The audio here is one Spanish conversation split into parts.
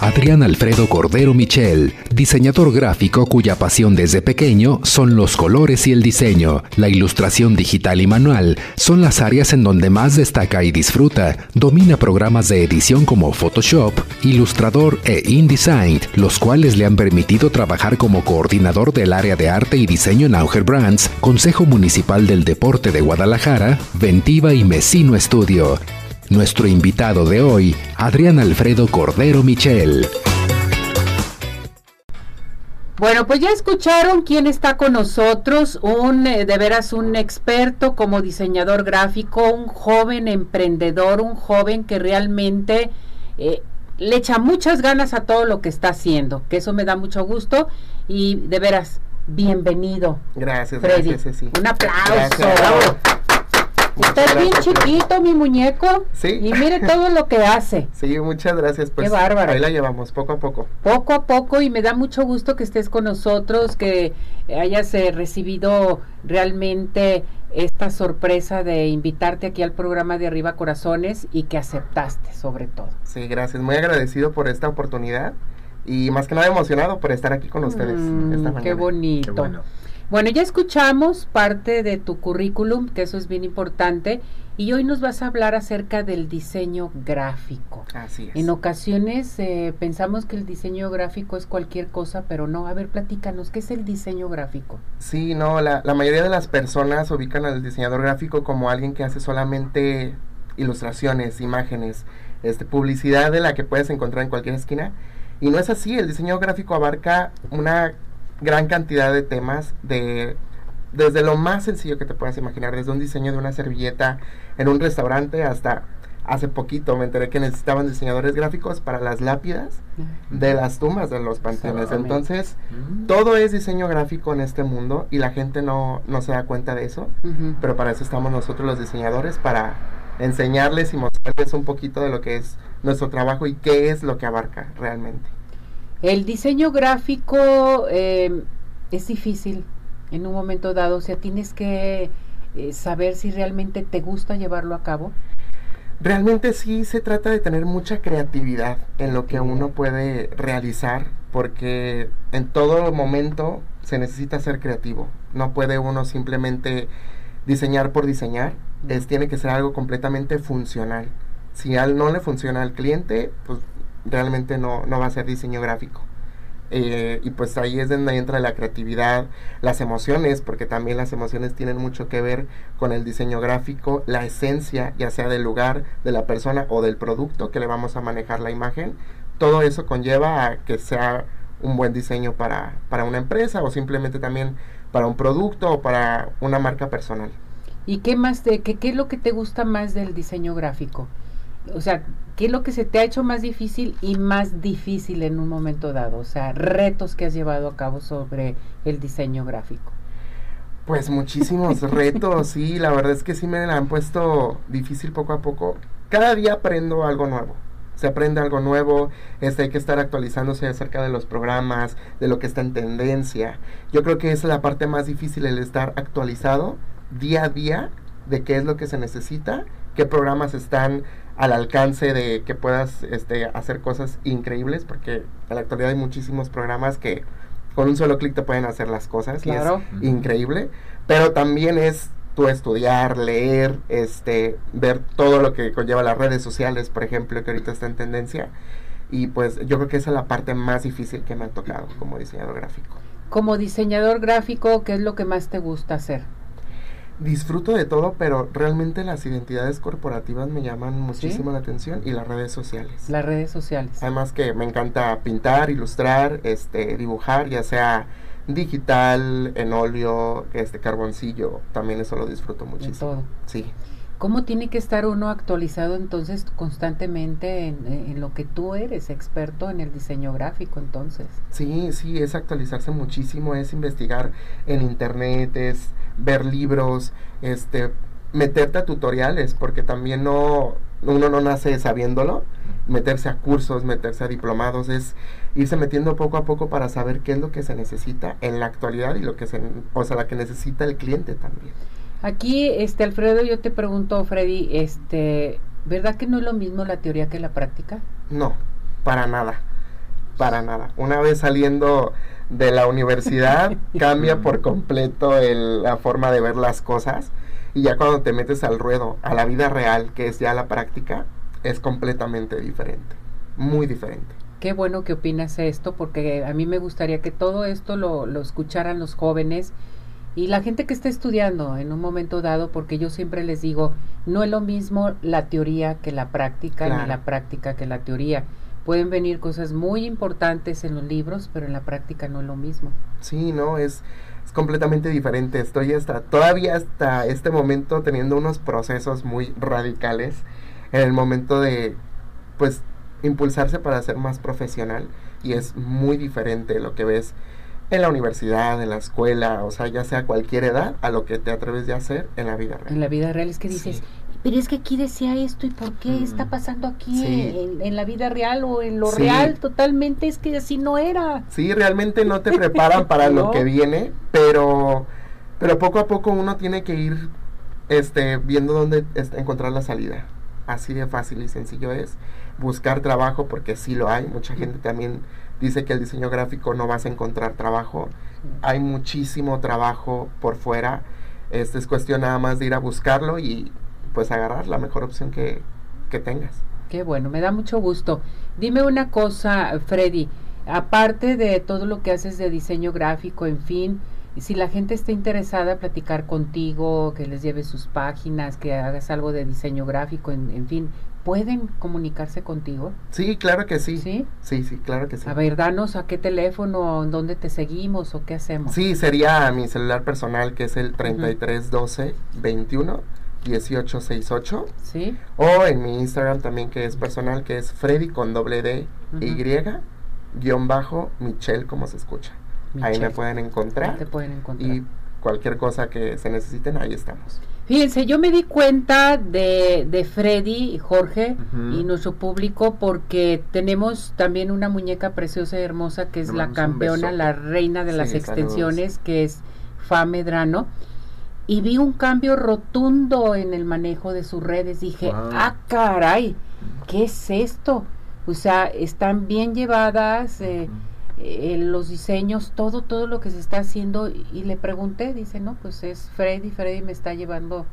Adrián Alfredo Cordero Michel, diseñador gráfico cuya pasión desde pequeño son los colores y el diseño. La ilustración digital y manual son las áreas en donde más destaca y disfruta. Domina programas de edición como Photoshop, Ilustrador e InDesign, los cuales le han permitido trabajar como coordinador del área de arte y diseño en Auger Brands, Consejo Municipal del Deporte de Guadalajara, Ventiva y Mesino Estudio. Nuestro invitado de hoy, Adrián Alfredo Cordero Michel. Bueno, pues ya escucharon quién está con nosotros, un eh, de veras un experto como diseñador gráfico, un joven emprendedor, un joven que realmente eh, le echa muchas ganas a todo lo que está haciendo, que eso me da mucho gusto y de veras, bienvenido. Gracias, Freddy. gracias, Ceci. Un aplauso. Gracias, bravo. Está bien gracias, chiquito mi muñeco Sí. y mire todo lo que hace. Sí, muchas gracias. Pues Qué bárbaro. Ahí la llevamos, poco a poco. poco a poco y me da mucho gusto que estés con nosotros, que hayas eh, recibido realmente esta sorpresa de invitarte aquí al programa de Arriba Corazones y que aceptaste sobre todo. Sí, gracias. Muy agradecido por esta oportunidad y más que nada emocionado por estar aquí con ustedes Mm, esta qué mañana. bonito. Qué bueno. Bueno, ya escuchamos parte de tu currículum, que eso es bien importante, y hoy nos vas a hablar acerca del diseño gráfico. Así es. En ocasiones eh, pensamos que el diseño gráfico es cualquier cosa, pero no. A ver, platícanos, ¿qué es el diseño gráfico? Sí, no, la, la mayoría de las personas ubican al diseñador gráfico como alguien que hace solamente ilustraciones, imágenes, este, publicidad de la que puedes encontrar en cualquier esquina. Y no es así, el diseño gráfico abarca una gran cantidad de temas, de, desde lo más sencillo que te puedas imaginar, desde un diseño de una servilleta en un restaurante hasta hace poquito me enteré que necesitaban diseñadores gráficos para las lápidas de las tumbas de los panteones. Entonces, Mm. todo es diseño gráfico en este mundo y la gente no, no se da cuenta de eso, pero para eso estamos nosotros los diseñadores, para enseñarles y mostrarles un poquito de lo que es nuestro trabajo y qué es lo que abarca realmente. El diseño gráfico eh, es difícil en un momento dado, o sea, tienes que eh, saber si realmente te gusta llevarlo a cabo. Realmente sí se trata de tener mucha creatividad en lo que uno puede realizar, porque en todo momento se necesita ser creativo. No puede uno simplemente diseñar por diseñar, tiene que ser algo completamente funcional. Si al no le funciona al cliente, pues realmente no, no va a ser diseño gráfico. Eh, y pues ahí es donde entra la creatividad, las emociones, porque también las emociones tienen mucho que ver con el diseño gráfico, la esencia, ya sea del lugar, de la persona o del producto que le vamos a manejar la imagen. Todo eso conlleva a que sea un buen diseño para, para una empresa o simplemente también para un producto o para una marca personal. ¿Y qué más te, qué, qué es lo que te gusta más del diseño gráfico? O sea, ¿qué es lo que se te ha hecho más difícil y más difícil en un momento dado? O sea, retos que has llevado a cabo sobre el diseño gráfico. Pues muchísimos retos, sí, la verdad es que sí me la han puesto difícil poco a poco. Cada día aprendo algo nuevo. Se aprende algo nuevo, este, hay que estar actualizándose acerca de los programas, de lo que está en tendencia. Yo creo que esa es la parte más difícil, el estar actualizado día a día de qué es lo que se necesita, qué programas están al alcance de que puedas este, hacer cosas increíbles, porque en la actualidad hay muchísimos programas que con un solo clic te pueden hacer las cosas. y es Claro. increíble, pero también es tú estudiar, leer, este, ver todo lo que conlleva las redes sociales, por ejemplo, que ahorita está en tendencia. Y pues yo creo que esa es la parte más difícil que me ha tocado como diseñador gráfico. Como diseñador gráfico, ¿qué es lo que más te gusta hacer? Disfruto de todo, pero realmente las identidades corporativas me llaman muchísimo la atención y las redes sociales. Las redes sociales. Además que me encanta pintar, ilustrar, este, dibujar, ya sea digital, en óleo, este carboncillo, también eso lo disfruto muchísimo. todo. Sí. ¿Cómo tiene que estar uno actualizado entonces constantemente en, lo que tú eres, experto en el diseño gráfico entonces? Sí, sí, es actualizarse muchísimo, es investigar en internet, es ver libros, este, meterte a tutoriales, porque también no, uno no nace sabiéndolo, meterse a cursos, meterse a diplomados, es irse metiendo poco a poco para saber qué es lo que se necesita en la actualidad y lo que se, o sea, la que necesita el cliente también. Aquí, este Alfredo, yo te pregunto, Freddy, este, ¿verdad que no es lo mismo la teoría que la práctica? No, para nada. Para nada. Una vez saliendo de la universidad, cambia por completo el, la forma de ver las cosas. Y ya cuando te metes al ruedo, a la vida real, que es ya la práctica, es completamente diferente. Muy diferente. Qué bueno que opinas esto, porque a mí me gustaría que todo esto lo, lo escucharan los jóvenes y la gente que está estudiando en un momento dado, porque yo siempre les digo, no es lo mismo la teoría que la práctica, ni la práctica que la teoría. Pueden venir cosas muy importantes en los libros, pero en la práctica no es lo mismo. Sí, no, es, es completamente diferente. Estoy hasta, todavía hasta este momento teniendo unos procesos muy radicales en el momento de, pues, impulsarse para ser más profesional. Y es muy diferente lo que ves en la universidad, en la escuela, o sea, ya sea cualquier edad, a lo que te atreves de hacer en la vida real. En la vida real es que dices, pero es que aquí decía esto y por qué está pasando aquí en, la vida real o en lo real totalmente es que así no era. Sí, realmente no te preparan para lo que viene, pero pero poco a poco uno tiene que ir este viendo dónde encontrar la salida. Así de fácil y sencillo es buscar trabajo porque sí lo hay, mucha gente también dice que el diseño gráfico no vas a encontrar trabajo. Hay muchísimo trabajo por fuera. Este es cuestión nada más de ir a buscarlo y pues agarrar la mejor opción que, que tengas. Qué bueno, me da mucho gusto. Dime una cosa, Freddy, aparte de todo lo que haces de diseño gráfico, en fin, si la gente está interesada en platicar contigo, que les lleves sus páginas, que hagas algo de diseño gráfico, en, en fin, ¿pueden comunicarse contigo? Sí, claro que sí. ¿Sí? Sí, sí, claro que sí. A ver, danos a qué teléfono, dónde te seguimos o qué hacemos. Sí, sería mi celular personal que es el 3312 21 1868. Sí. O en mi Instagram también que es personal que es Freddy con doble D Y guion bajo Michelle como se escucha. Ahí me pueden encontrar. te pueden encontrar. Y cualquier cosa que se necesiten, ahí estamos. Fíjense, yo me di cuenta de, de Freddy y Jorge y nuestro público porque tenemos también una muñeca preciosa y hermosa que es la campeona, la reina de las extensiones, que es Fa Medrano. Y vi un cambio rotundo en el manejo de sus redes. Dije, ah, caray, ¿qué es esto? O sea, están bien llevadas. Eh, eh, los diseños, todo, todo lo que se está haciendo y le pregunté, dice, no, pues es Freddy, Freddy me está llevando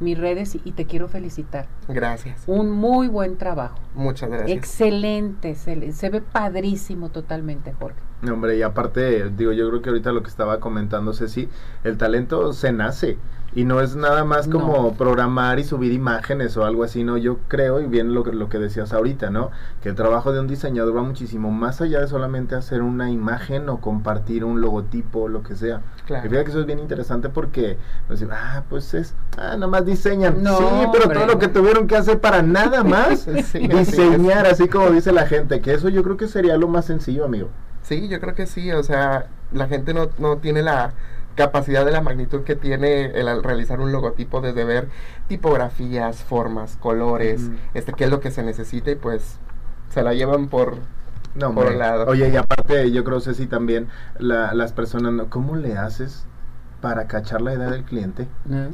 mis redes y, te quiero felicitar. Gracias. Un muy buen trabajo. Muchas gracias. Excelente, se, se ve padrísimo totalmente, Jorge. Hombre, y aparte, digo, yo creo que ahorita lo que estaba comentando Ceci, el talento se nace y no es nada más como programar y subir imágenes o algo así, ¿no? Yo creo, y bien lo, lo que decías ahorita, ¿no? Que el trabajo de un diseñador va muchísimo más allá de solamente hacer una imagen o compartir un logotipo o lo que sea. Claro. Y fíjate que eso es bien interesante porque, pues, ah, pues es, ah, nada más diseñan. No, sí, pero todo lo que tuvieron que hacer para nada más diseñar, así como dice la gente, que eso yo creo que sería lo más sencillo, amigo. Sí, yo creo que sí, o sea, la gente no, no tiene la capacidad de la magnitud que tiene el realizar un logotipo desde ver tipografías, formas, colores, este qué es lo que se necesita y pues se la llevan por no, por lado. Oye, y aparte yo creo Ceci también la, las personas, ¿cómo le haces para cachar la idea del cliente.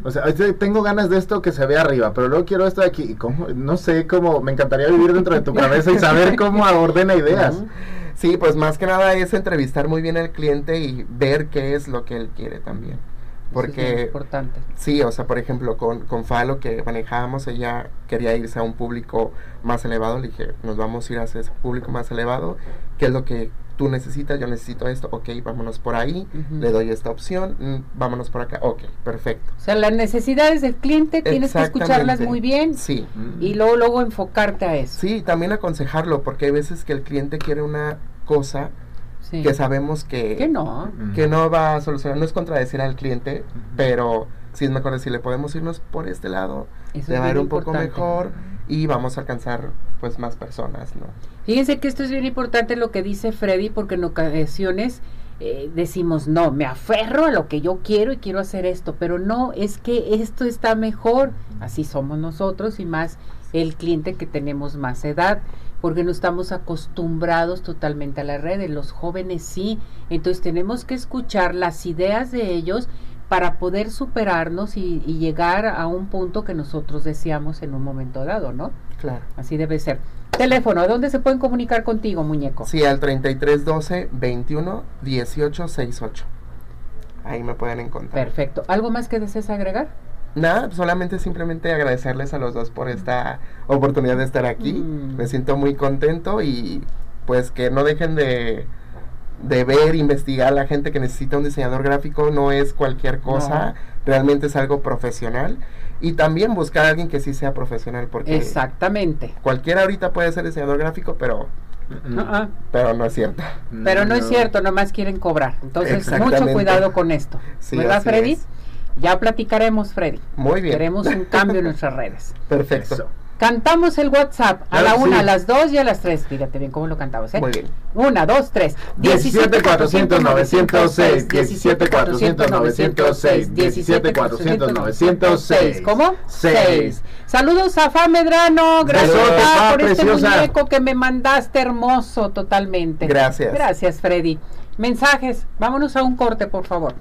O sea, tengo ganas de esto que se ve arriba, pero luego quiero esto de aquí. ¿Cómo? No sé cómo, me encantaría vivir dentro de tu cabeza y saber cómo ordena ideas. Sí, pues más que nada es entrevistar muy bien al cliente y ver qué es lo que él quiere también. Porque, es importante. Sí, o sea, por ejemplo, con, con Falo que manejábamos, ella quería irse a un público más elevado. Le dije, nos vamos a ir a ese público más elevado. ¿Qué es lo que tú necesitas? Yo necesito esto. Ok, vámonos por ahí. Le doy esta opción. Mm, vámonos por acá. Ok, perfecto. O sea, las necesidades del cliente tienes que escucharlas muy bien. Sí. Y luego, luego enfocarte a eso. Sí, también aconsejarlo, porque hay veces que el cliente quiere una cosa que sabemos que, que no. que no va a solucionar, no es contradecir al cliente, pero sí es mejor decirle, podemos irnos por este lado, va a ir un poco mejor y vamos a alcanzar pues más personas, ¿no? Fíjense que esto es bien importante lo que dice Freddy, porque en ocasiones eh, decimos, no, me aferro a lo que yo quiero y quiero hacer esto, pero no, es que esto está mejor, así somos nosotros y más el cliente que tenemos más edad porque no estamos acostumbrados totalmente a las redes, los jóvenes sí, entonces tenemos que escuchar las ideas de ellos para poder superarnos y, llegar a un punto que nosotros deseamos en un momento dado, ¿no? Claro. Así debe ser. Teléfono, ¿a dónde se pueden comunicar contigo, muñeco? Sí, al 3312 21 18 68. Ahí me pueden encontrar. Perfecto. ¿Algo más que desees agregar? Nada, solamente simplemente agradecerles a los dos por esta oportunidad de estar aquí. Mm. Me siento muy contento y pues que no dejen de, de ver, investigar la gente que necesita un diseñador gráfico. No es cualquier cosa, realmente es algo profesional. Y también buscar a alguien que sí sea profesional, porque Exactamente. cualquiera ahorita puede ser diseñador gráfico, pero, Mm. Ah, ah. pero no es cierto. Pero no, es cierto, nomás quieren cobrar. Entonces, mucho cuidado con esto. Sí, ¿Verdad, Freddy? es. Ya platicaremos, Freddy. Muy bien. Queremos un cambio en nuestras redes. Perfecto. Eso. Cantamos el WhatsApp a Claro la una, sí. a las dos y a las tres. Fíjate bien cómo lo cantamos, ¿eh? Muy bien. Una, dos, tres. 17 400 906, 17 400 906, 17 400 906. ¿Cómo? Seis. Seis. Saludos a Fa Medrano. Gracias Fa, Fa, por este preciosa. muñeco que me mandaste hermoso totalmente. Gracias. Gracias, Freddy. Mensajes. Vámonos a un corte, por favor.